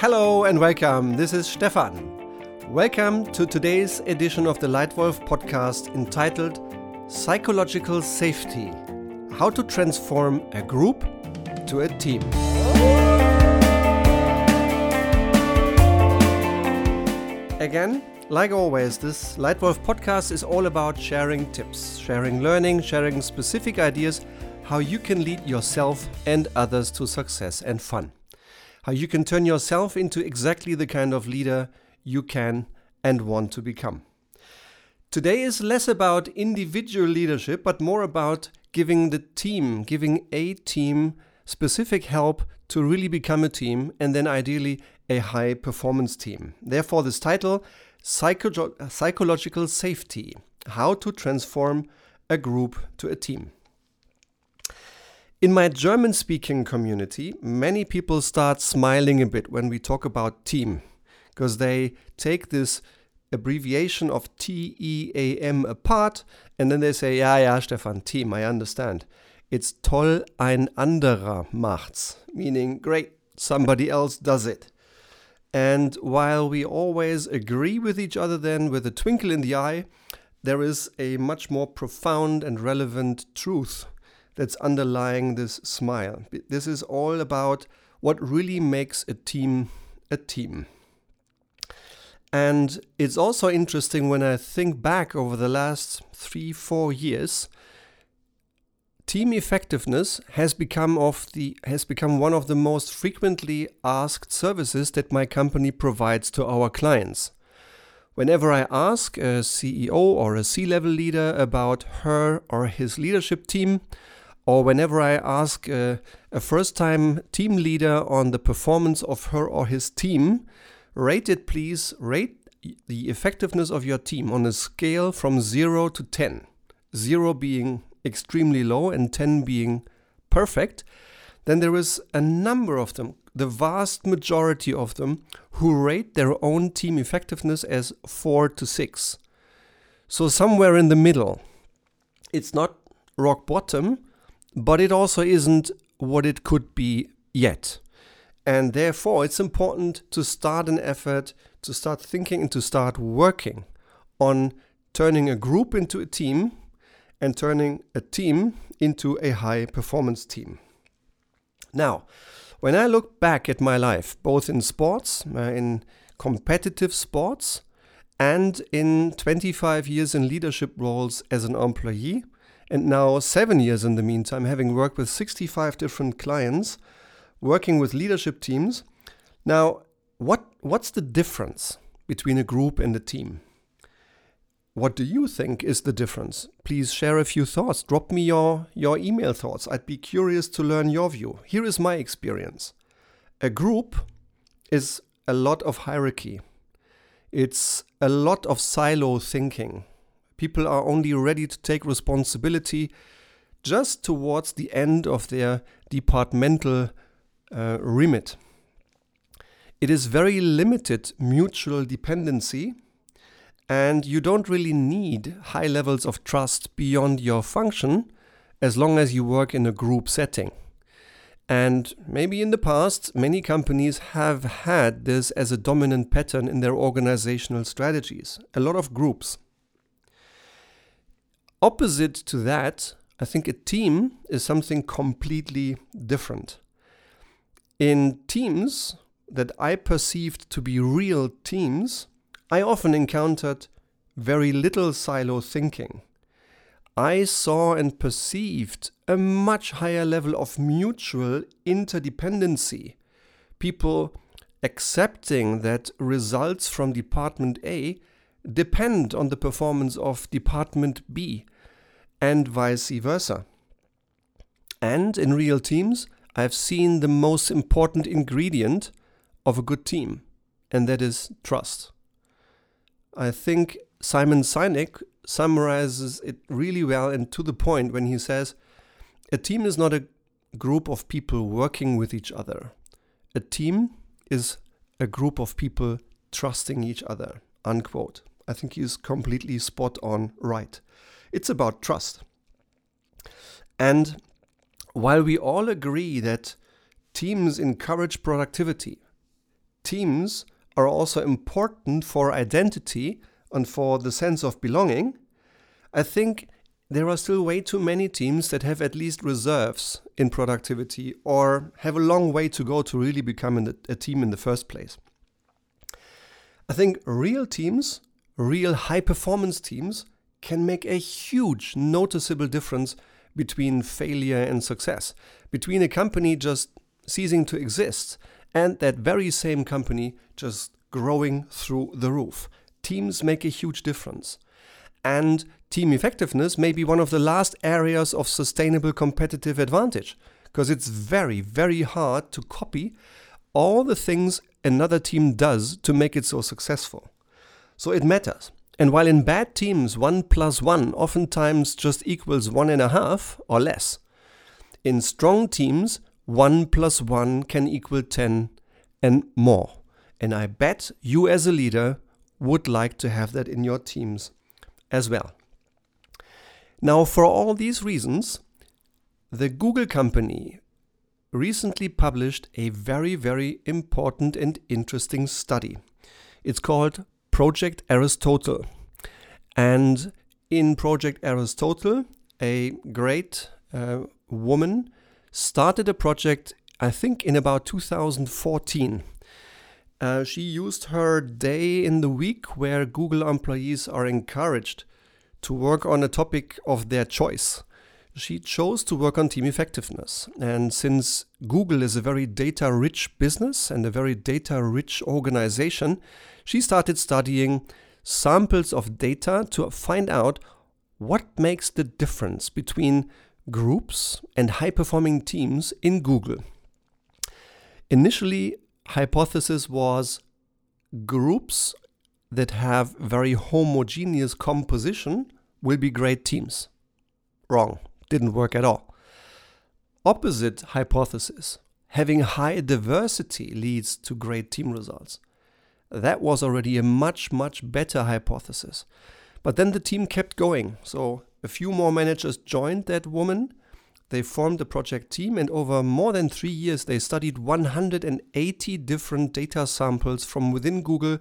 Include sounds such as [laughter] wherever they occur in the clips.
Hello and welcome. This is Stefan. Welcome to today's edition of the Lightwolf podcast entitled Psychological Safety How to Transform a Group to a Team. Again, like always, this Lightwolf podcast is all about sharing tips, sharing learning, sharing specific ideas how you can lead yourself and others to success and fun. How you can turn yourself into exactly the kind of leader you can and want to become. Today is less about individual leadership, but more about giving the team, giving a team specific help to really become a team and then ideally a high performance team. Therefore, this title Psycho- Psychological Safety How to Transform a Group to a Team. In my German speaking community, many people start smiling a bit when we talk about team because they take this abbreviation of T E A M apart and then they say, Ja, ja, Stefan, Team, I understand. It's toll, ein anderer macht's, meaning, great, somebody else does it. And while we always agree with each other, then with a twinkle in the eye, there is a much more profound and relevant truth that's underlying this smile. This is all about what really makes a team a team. And it's also interesting when I think back over the last three, four years, team effectiveness has become of the has become one of the most frequently asked services that my company provides to our clients. Whenever I ask a CEO or a C-level leader about her or his leadership team, or whenever I ask a, a first-time team leader on the performance of her or his team, rate it please, rate the effectiveness of your team on a scale from 0 to 10. 0 being extremely low and 10 being perfect, then there is a number of them, the vast majority of them, who rate their own team effectiveness as 4 to 6. So somewhere in the middle. It's not rock bottom, but it also isn't what it could be yet. And therefore, it's important to start an effort, to start thinking, and to start working on turning a group into a team and turning a team into a high performance team. Now, when I look back at my life, both in sports, uh, in competitive sports, and in 25 years in leadership roles as an employee, and now seven years in the meantime, having worked with 65 different clients, working with leadership teams. Now, what, what's the difference between a group and a team? What do you think is the difference? Please share a few thoughts. Drop me your, your email thoughts. I'd be curious to learn your view. Here is my experience. A group is a lot of hierarchy. It's a lot of silo thinking. People are only ready to take responsibility just towards the end of their departmental uh, remit. It is very limited mutual dependency and you don't really need high levels of trust beyond your function as long as you work in a group setting. And maybe in the past, many companies have had this as a dominant pattern in their organizational strategies. A lot of groups. Opposite to that, I think a team is something completely different. In teams that I perceived to be real teams, I often encountered very little silo thinking. I saw and perceived a much higher level of mutual interdependency. People accepting that results from Department A depend on the performance of Department B and vice versa. And in real teams, I've seen the most important ingredient of a good team, and that is trust. I think Simon Sinek summarizes it really well and to the point when he says, A team is not a group of people working with each other. A team is a group of people trusting each other. Unquote. I think he's completely spot on right. It's about trust. And while we all agree that teams encourage productivity, teams are also important for identity and for the sense of belonging, I think there are still way too many teams that have at least reserves in productivity or have a long way to go to really become a team in the first place. I think real teams, real high performance teams, can make a huge noticeable difference between failure and success, between a company just ceasing to exist and that very same company just growing through the roof. Teams make a huge difference. And team effectiveness may be one of the last areas of sustainable competitive advantage because it's very, very hard to copy all the things another team does to make it so successful. So it matters. And while in bad teams, one plus one oftentimes just equals one and a half or less, in strong teams, one plus one can equal 10 and more. And I bet you, as a leader, would like to have that in your teams as well. Now, for all these reasons, the Google company recently published a very, very important and interesting study. It's called Project Aristotle. And in Project Aristotle, a great uh, woman started a project, I think, in about 2014. Uh, she used her day in the week where Google employees are encouraged to work on a topic of their choice she chose to work on team effectiveness. And since Google is a very data rich business and a very data rich organization, she started studying samples of data to find out what makes the difference between groups and high performing teams in Google. Initially, hypothesis was groups that have very homogeneous composition will be great teams. Wrong didn't work at all. Opposite hypothesis having high diversity leads to great team results. That was already a much, much better hypothesis. But then the team kept going. So a few more managers joined that woman. They formed a project team, and over more than three years, they studied 180 different data samples from within Google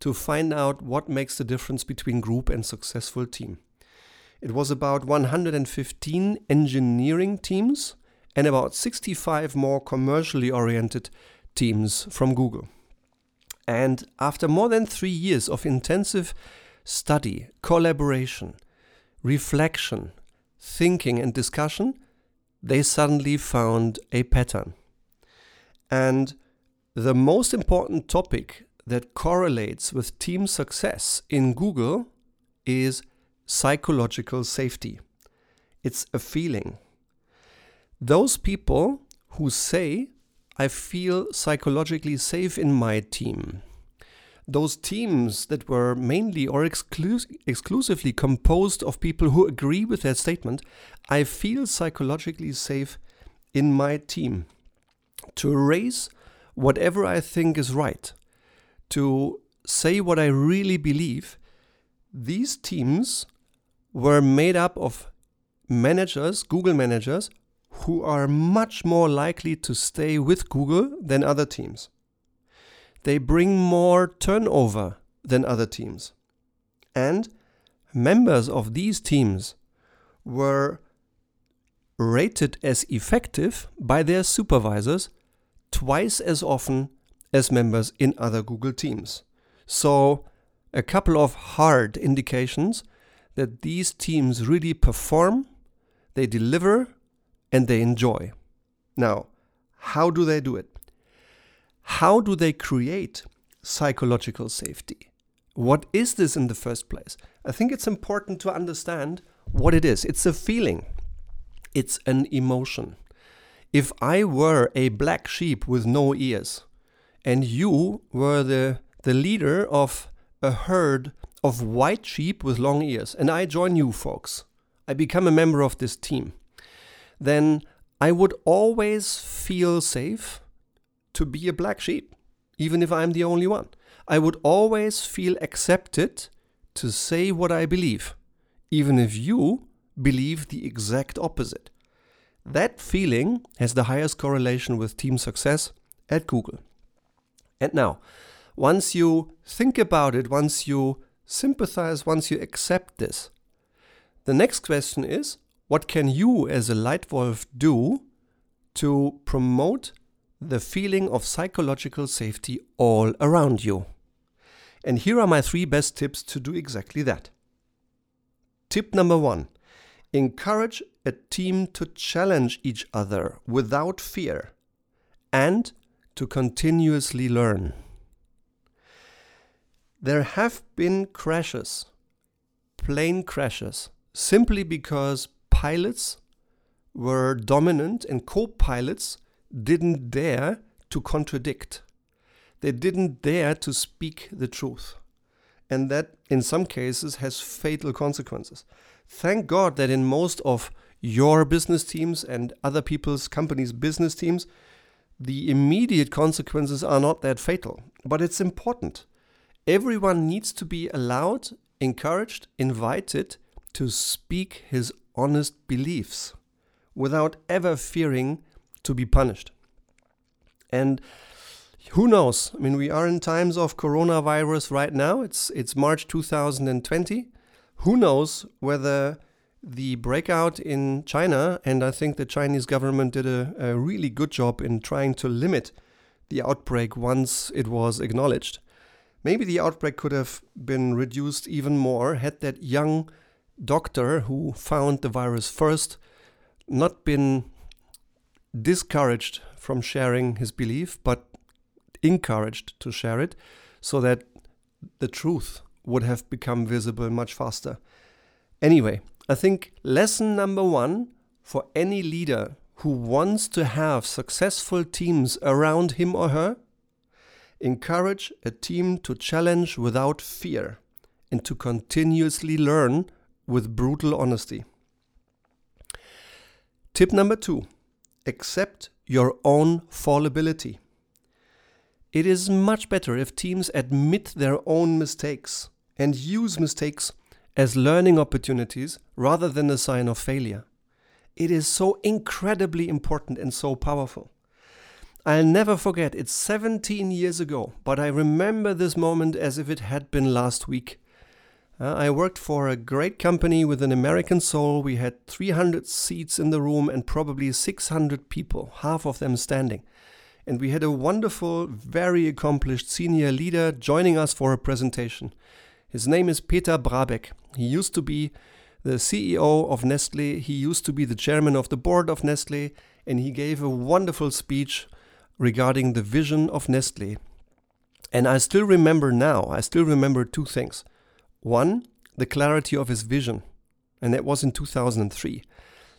to find out what makes the difference between group and successful team. It was about 115 engineering teams and about 65 more commercially oriented teams from Google. And after more than three years of intensive study, collaboration, reflection, thinking, and discussion, they suddenly found a pattern. And the most important topic that correlates with team success in Google is psychological safety. It's a feeling. Those people who say, I feel psychologically safe in my team, those teams that were mainly or exclus- exclusively composed of people who agree with that statement, I feel psychologically safe in my team to raise whatever I think is right, to say what I really believe, these teams were made up of managers, Google managers, who are much more likely to stay with Google than other teams. They bring more turnover than other teams. And members of these teams were rated as effective by their supervisors twice as often as members in other Google teams. So, a couple of hard indications that these teams really perform, they deliver, and they enjoy. Now, how do they do it? How do they create psychological safety? What is this in the first place? I think it's important to understand what it is. It's a feeling, it's an emotion. If I were a black sheep with no ears, and you were the, the leader of a herd of white sheep with long ears, and I join you folks, I become a member of this team, then I would always feel safe to be a black sheep, even if I'm the only one. I would always feel accepted to say what I believe, even if you believe the exact opposite. That feeling has the highest correlation with team success at Google. And now, once you think about it, once you sympathize, once you accept this, the next question is what can you as a Leitwolf do to promote the feeling of psychological safety all around you? And here are my three best tips to do exactly that. Tip number one encourage a team to challenge each other without fear and to continuously learn. There have been crashes, plane crashes, simply because pilots were dominant and co pilots didn't dare to contradict. They didn't dare to speak the truth. And that, in some cases, has fatal consequences. Thank God that in most of your business teams and other people's companies' business teams, the immediate consequences are not that fatal. But it's important. Everyone needs to be allowed, encouraged, invited to speak his honest beliefs without ever fearing to be punished. And who knows? I mean, we are in times of coronavirus right now. It's it's March 2020. Who knows whether the breakout in China, and I think the Chinese government did a, a really good job in trying to limit the outbreak once it was acknowledged. Maybe the outbreak could have been reduced even more had that young doctor who found the virus first not been discouraged from sharing his belief, but encouraged to share it so that the truth would have become visible much faster. Anyway, I think lesson number one for any leader who wants to have successful teams around him or her encourage a team to challenge without fear and to continuously learn with brutal honesty. Tip number two accept your own fallibility. It is much better if teams admit their own mistakes and use mistakes as learning opportunities rather than a sign of failure. It is so incredibly important and so powerful. I'll never forget, it's 17 years ago, but I remember this moment as if it had been last week. Uh, I worked for a great company with an American soul. We had 300 seats in the room and probably 600 people, half of them standing. And we had a wonderful, very accomplished senior leader joining us for a presentation. His name is Peter Brabeck. He used to be the CEO of Nestle, he used to be the chairman of the board of Nestle, and he gave a wonderful speech regarding the vision of Nestle. And I still remember now, I still remember two things. One, the clarity of his vision, and that was in 2003.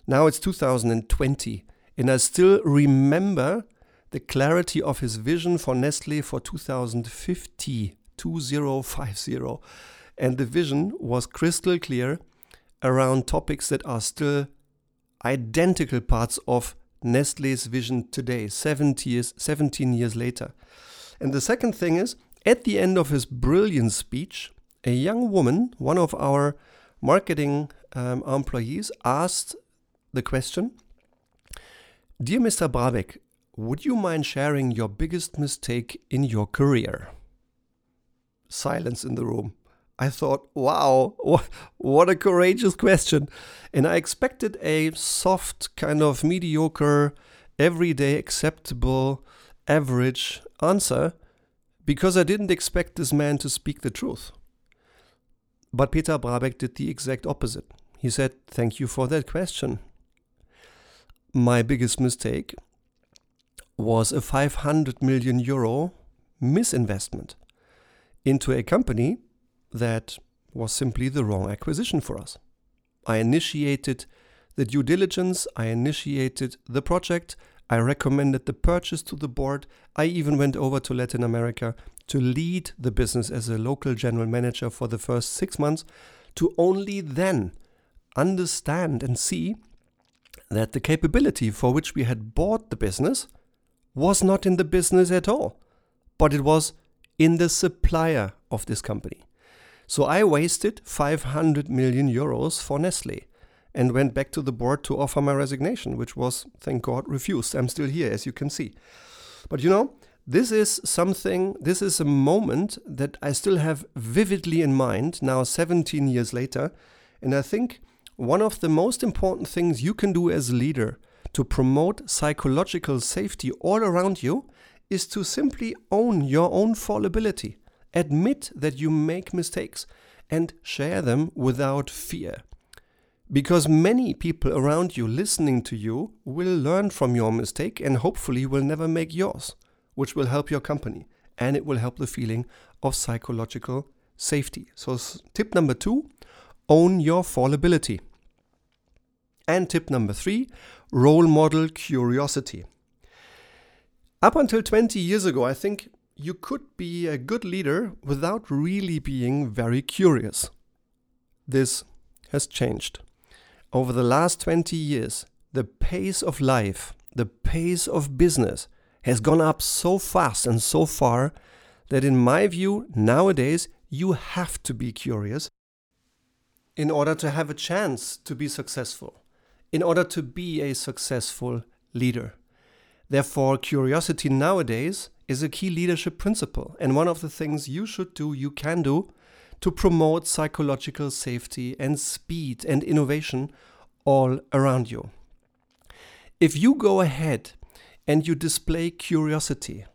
Now it's 2020, and I still remember the clarity of his vision for Nestle for 2050, 2050. And the vision was crystal clear around topics that are still identical parts of Nestle's vision today, 70 years, 17 years later. And the second thing is, at the end of his brilliant speech, a young woman, one of our marketing um, employees, asked the question Dear Mr. Brabeck, would you mind sharing your biggest mistake in your career? Silence in the room. I thought, wow, [laughs] what a courageous question. And I expected a soft, kind of mediocre, everyday acceptable, average answer because I didn't expect this man to speak the truth. But Peter Brabeck did the exact opposite. He said, Thank you for that question. My biggest mistake was a 500 million euro misinvestment into a company that was simply the wrong acquisition for us. I initiated the due diligence, I initiated the project, I recommended the purchase to the board, I even went over to Latin America to lead the business as a local general manager for the first six months, to only then understand and see that the capability for which we had bought the business was not in the business at all, but it was in the supplier of this company. So I wasted 500 million euros for Nestle and went back to the board to offer my resignation, which was, thank God, refused. I'm still here, as you can see. But you know, This is something, this is a moment that I still have vividly in mind now, 17 years later. And I think one of the most important things you can do as a leader to promote psychological safety all around you is to simply own your own fallibility. Admit that you make mistakes and share them without fear. Because many people around you listening to you will learn from your mistake and hopefully will never make yours which will help your company and it will help the feeling of psychological safety. So, tip number two own your fallibility. And tip number three role model curiosity. Up until 20 years ago, I think you could be a good leader without really being very curious. This has changed. Over the last 20 years, the pace of life, the pace of business, has gone up so fast and so far that, in my view, nowadays you have to be curious in order to have a chance to be successful, in order to be a successful leader. Therefore, curiosity nowadays is a key leadership principle and one of the things you should do, you can do, to promote psychological safety and speed and innovation all around you. If you go ahead and you display curiosity.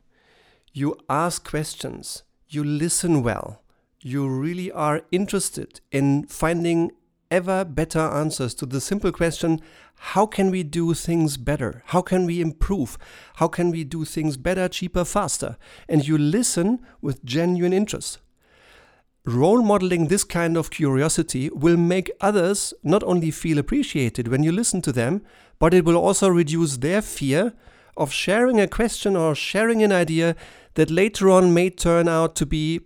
You ask questions, you listen well, you really are interested in finding ever better answers to the simple question how can we do things better? How can we improve? How can we do things better, cheaper, faster? And you listen with genuine interest. Role modeling this kind of curiosity will make others not only feel appreciated when you listen to them, but it will also reduce their fear of sharing a question or sharing an idea that later on may turn out to be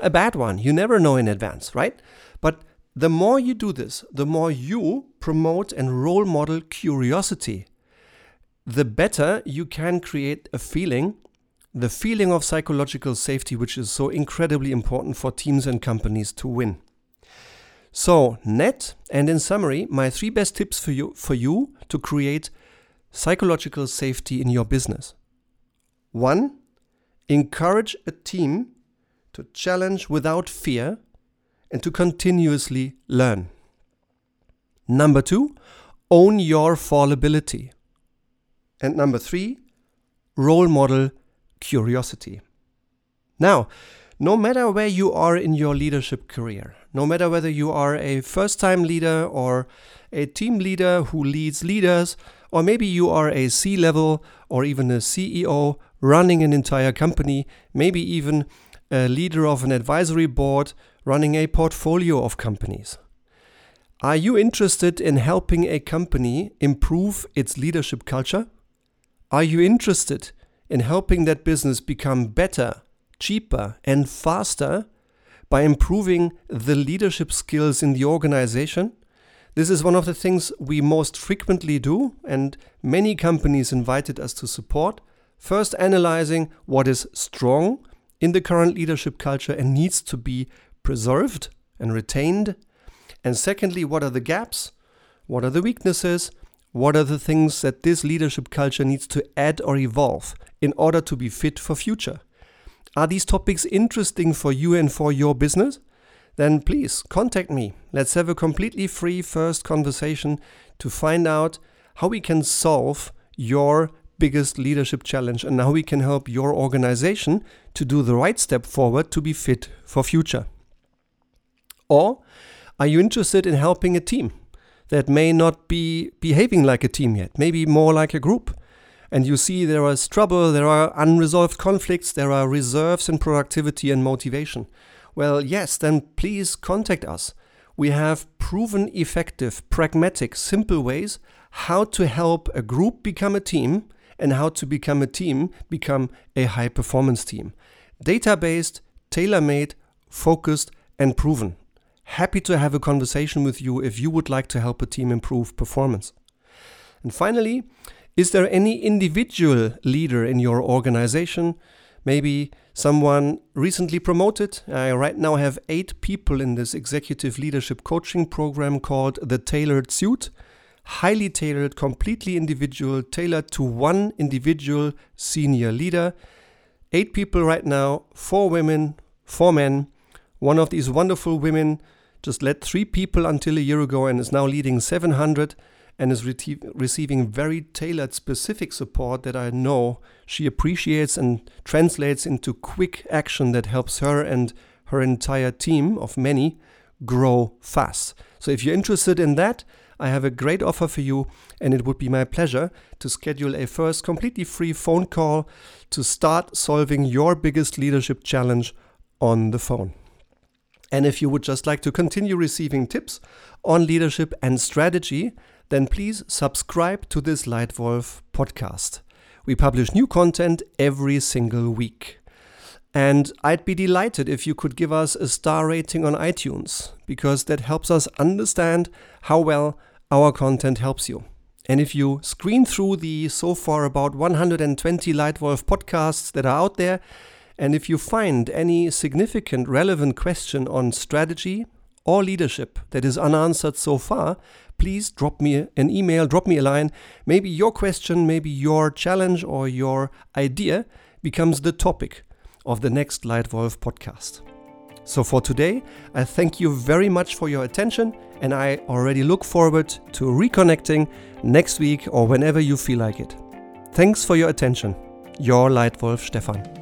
a bad one. You never know in advance, right? But the more you do this, the more you promote and role model curiosity, the better you can create a feeling, the feeling of psychological safety, which is so incredibly important for teams and companies to win. So, net and in summary, my three best tips for you for you to create psychological safety in your business. One, encourage a team to challenge without fear and to continuously learn. Number two, own your fallibility. And number three, role model curiosity. Now, no matter where you are in your leadership career, no matter whether you are a first time leader or a team leader who leads leaders, or maybe you are a C level or even a CEO running an entire company, maybe even a leader of an advisory board running a portfolio of companies. Are you interested in helping a company improve its leadership culture? Are you interested in helping that business become better, cheaper, and faster by improving the leadership skills in the organization? This is one of the things we most frequently do, and many companies invited us to support. First, analyzing what is strong in the current leadership culture and needs to be preserved and retained. And secondly, what are the gaps? What are the weaknesses? What are the things that this leadership culture needs to add or evolve in order to be fit for future? Are these topics interesting for you and for your business? then please contact me. Let's have a completely free first conversation to find out how we can solve your biggest leadership challenge and how we can help your organization to do the right step forward to be fit for future. Or are you interested in helping a team that may not be behaving like a team yet, maybe more like a group? And you see there is trouble, there are unresolved conflicts, there are reserves in productivity and motivation. Well, yes, then please contact us. We have proven effective, pragmatic, simple ways how to help a group become a team and how to become a team become a high performance team. Data based, tailor made, focused, and proven. Happy to have a conversation with you if you would like to help a team improve performance. And finally, is there any individual leader in your organization maybe someone recently promoted. I right now have eight people in this executive leadership coaching program called the Tailored Suit. Highly tailored, completely individual, tailored to one individual senior leader. eight people right now, four women, four men. One of these wonderful women just led three people until a year ago and is now leading 700 and is re- receiving very tailored, specific support that I know she appreciates and translates into quick action that helps her and her entire team of many grow fast. So if you're interested in that, I have a great offer for you, and it would be my pleasure to schedule a first completely free phone call to start solving your biggest leadership challenge on the phone. And if you would just like to continue receiving tips on leadership and strategy, then please subscribe to this Lightwolf podcast. We publish new content every single week. And I'd be delighted if you could give us a star rating on iTunes, because that helps us understand how well our content helps you. And if you screen through the so far about 120 Lightwolf podcasts that are out there, and if you find any significant relevant question on strategy or leadership that is unanswered so far, please drop me an email, drop me a line. Maybe your question, maybe your challenge or your idea becomes the topic of the next Lightwolf podcast. So for today, I thank you very much for your attention and I already look forward to reconnecting next week or whenever you feel like it. Thanks for your attention. Your Lightwolf Stefan.